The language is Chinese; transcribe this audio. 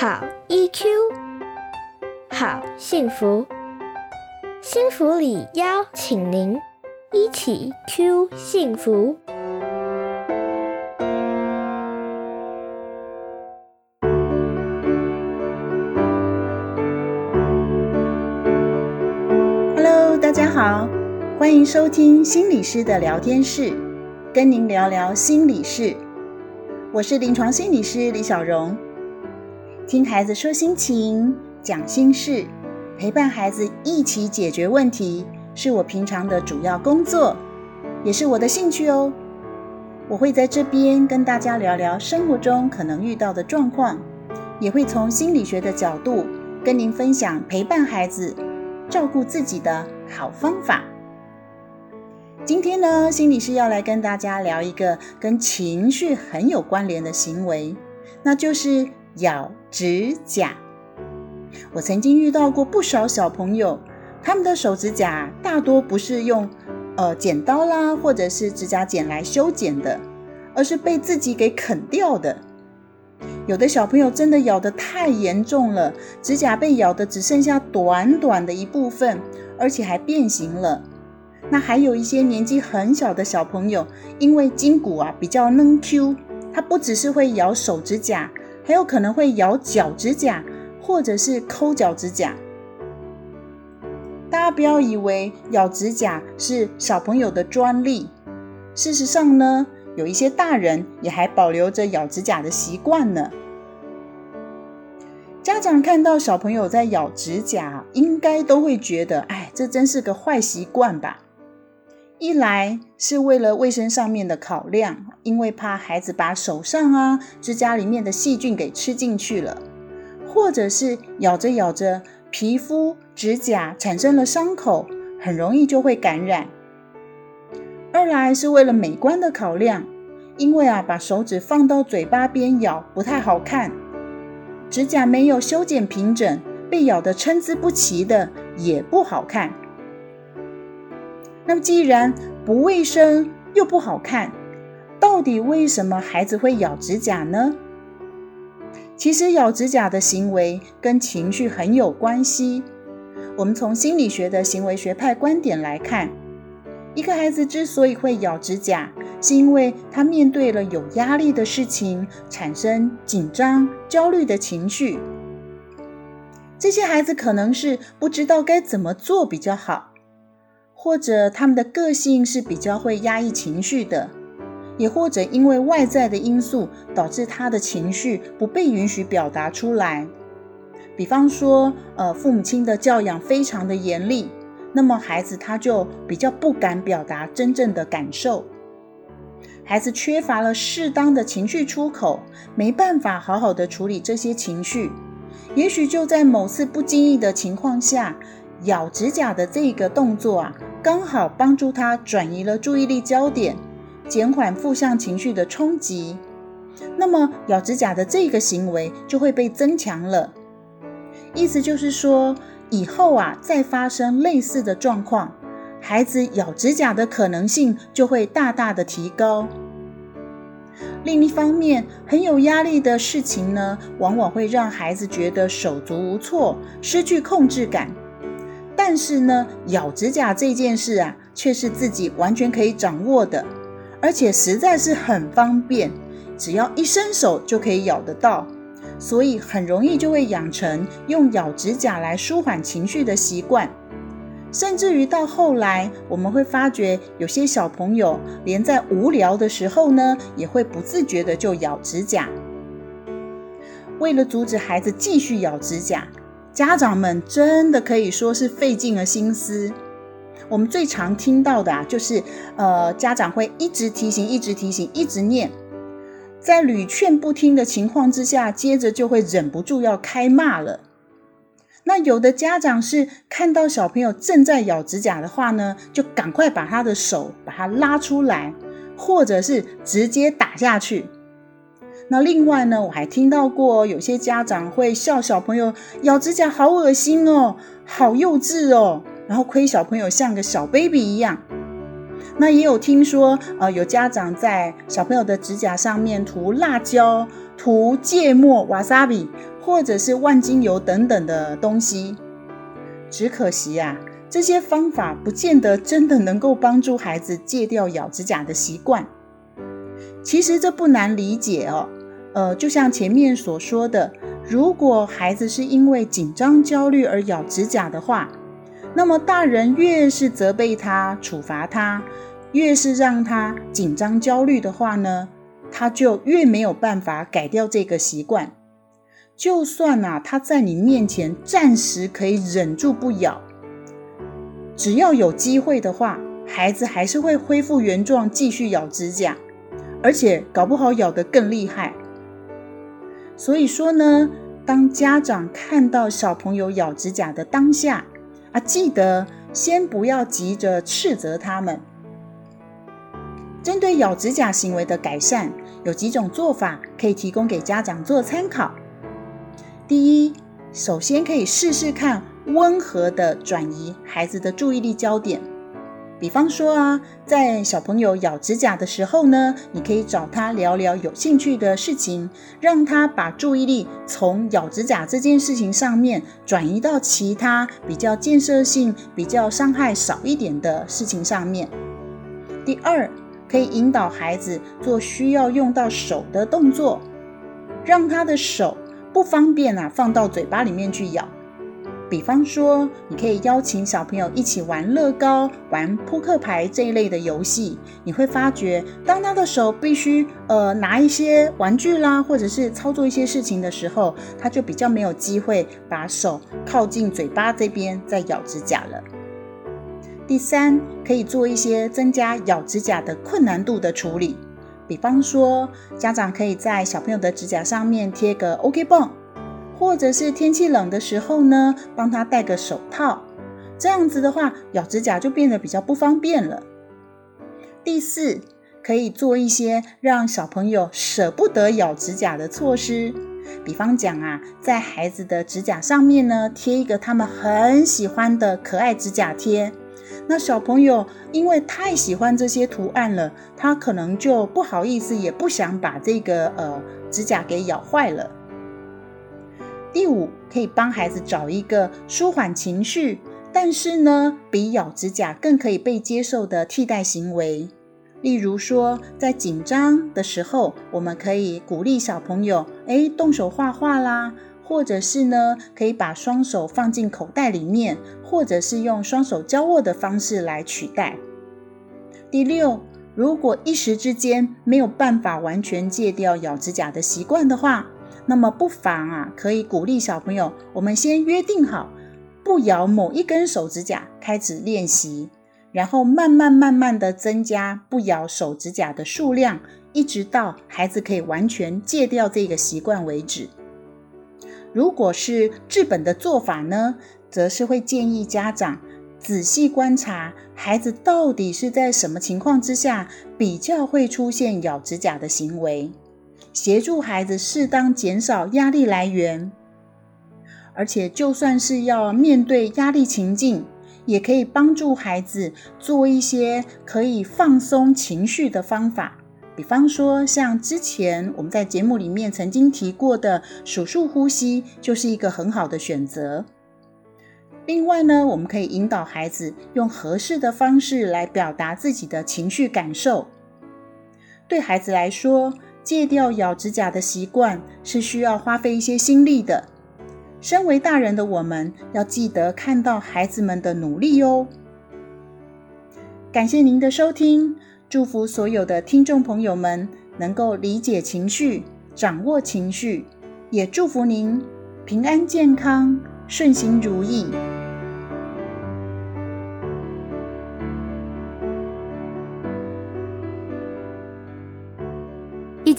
好 EQ，好幸福，幸福里邀请您一起 Q 幸福。Hello，大家好，欢迎收听心理师的聊天室，跟您聊聊心理事。我是临床心理师李小荣，听孩子说心情、讲心事，陪伴孩子一起解决问题，是我平常的主要工作，也是我的兴趣哦。我会在这边跟大家聊聊生活中可能遇到的状况，也会从心理学的角度跟您分享陪伴孩子、照顾自己的好方法。今天呢，心理师要来跟大家聊一个跟情绪很有关联的行为，那就是咬指甲。我曾经遇到过不少小朋友，他们的手指甲大多不是用呃剪刀啦，或者是指甲剪来修剪的，而是被自己给啃掉的。有的小朋友真的咬得太严重了，指甲被咬的只剩下短短的一部分，而且还变形了。那还有一些年纪很小的小朋友，因为筋骨啊比较嫩 Q，他不只是会咬手指甲，还有可能会咬脚指甲，或者是抠脚指甲。大家不要以为咬指甲是小朋友的专利，事实上呢，有一些大人也还保留着咬指甲的习惯呢。家长看到小朋友在咬指甲，应该都会觉得，哎，这真是个坏习惯吧。一来是为了卫生上面的考量，因为怕孩子把手上啊指甲里面的细菌给吃进去了，或者是咬着咬着皮肤指甲产生了伤口，很容易就会感染。二来是为了美观的考量，因为啊把手指放到嘴巴边咬不太好看，指甲没有修剪平整，被咬得参差不齐的也不好看。那么，既然不卫生又不好看，到底为什么孩子会咬指甲呢？其实，咬指甲的行为跟情绪很有关系。我们从心理学的行为学派观点来看，一个孩子之所以会咬指甲，是因为他面对了有压力的事情，产生紧张、焦虑的情绪。这些孩子可能是不知道该怎么做比较好。或者他们的个性是比较会压抑情绪的，也或者因为外在的因素导致他的情绪不被允许表达出来。比方说，呃，父母亲的教养非常的严厉，那么孩子他就比较不敢表达真正的感受。孩子缺乏了适当的情绪出口，没办法好好的处理这些情绪，也许就在某次不经意的情况下，咬指甲的这个动作啊。刚好帮助他转移了注意力焦点，减缓负向情绪的冲击。那么咬指甲的这个行为就会被增强了。意思就是说，以后啊再发生类似的状况，孩子咬指甲的可能性就会大大的提高。另一方面，很有压力的事情呢，往往会让孩子觉得手足无措，失去控制感。但是呢，咬指甲这件事啊，却是自己完全可以掌握的，而且实在是很方便，只要一伸手就可以咬得到，所以很容易就会养成用咬指甲来舒缓情绪的习惯。甚至于到后来，我们会发觉有些小朋友连在无聊的时候呢，也会不自觉的就咬指甲。为了阻止孩子继续咬指甲。家长们真的可以说是费尽了心思。我们最常听到的啊，就是呃，家长会一直提醒、一直提醒、一直念，在屡劝不听的情况之下，接着就会忍不住要开骂了。那有的家长是看到小朋友正在咬指甲的话呢，就赶快把他的手把他拉出来，或者是直接打下去。那另外呢，我还听到过有些家长会笑小朋友咬指甲好恶心哦，好幼稚哦，然后亏小朋友像个小 baby 一样。那也有听说，呃，有家长在小朋友的指甲上面涂辣椒、涂芥末、瓦萨比，或者是万金油等等的东西。只可惜啊，这些方法不见得真的能够帮助孩子戒掉咬指甲的习惯。其实这不难理解哦，呃，就像前面所说的，如果孩子是因为紧张、焦虑而咬指甲的话，那么大人越是责备他、处罚他，越是让他紧张、焦虑的话呢，他就越没有办法改掉这个习惯。就算啊，他在你面前暂时可以忍住不咬，只要有机会的话，孩子还是会恢复原状，继续咬指甲，而且搞不好咬得更厉害。所以说呢，当家长看到小朋友咬指甲的当下，啊，记得先不要急着斥责他们。针对咬指甲行为的改善，有几种做法可以提供给家长做参考。第一，首先可以试试看温和的转移孩子的注意力焦点。比方说啊，在小朋友咬指甲的时候呢，你可以找他聊聊有兴趣的事情，让他把注意力从咬指甲这件事情上面转移到其他比较建设性、比较伤害少一点的事情上面。第二，可以引导孩子做需要用到手的动作，让他的手。不方便啊，放到嘴巴里面去咬。比方说，你可以邀请小朋友一起玩乐高、玩扑克牌这一类的游戏。你会发觉，当他的手必须呃拿一些玩具啦，或者是操作一些事情的时候，他就比较没有机会把手靠近嘴巴这边再咬指甲了。第三，可以做一些增加咬指甲的困难度的处理。比方说，家长可以在小朋友的指甲上面贴个 OK 绷，或者是天气冷的时候呢，帮他戴个手套。这样子的话，咬指甲就变得比较不方便了。第四，可以做一些让小朋友舍不得咬指甲的措施。比方讲啊，在孩子的指甲上面呢，贴一个他们很喜欢的可爱指甲贴。那小朋友因为太喜欢这些图案了，他可能就不好意思，也不想把这个呃指甲给咬坏了。第五，可以帮孩子找一个舒缓情绪，但是呢，比咬指甲更可以被接受的替代行为。例如说，在紧张的时候，我们可以鼓励小朋友，哎，动手画画啦。或者是呢，可以把双手放进口袋里面，或者是用双手交握的方式来取代。第六，如果一时之间没有办法完全戒掉咬指甲的习惯的话，那么不妨啊，可以鼓励小朋友，我们先约定好不咬某一根手指甲开始练习，然后慢慢慢慢的增加不咬手指甲的数量，一直到孩子可以完全戒掉这个习惯为止。如果是治本的做法呢，则是会建议家长仔细观察孩子到底是在什么情况之下比较会出现咬指甲的行为，协助孩子适当减少压力来源。而且，就算是要面对压力情境，也可以帮助孩子做一些可以放松情绪的方法。比方说，像之前我们在节目里面曾经提过的数数呼吸，就是一个很好的选择。另外呢，我们可以引导孩子用合适的方式来表达自己的情绪感受。对孩子来说，戒掉咬指甲的习惯是需要花费一些心力的。身为大人的我们，要记得看到孩子们的努力哦。感谢您的收听。祝福所有的听众朋友们能够理解情绪、掌握情绪，也祝福您平安健康、顺心如意。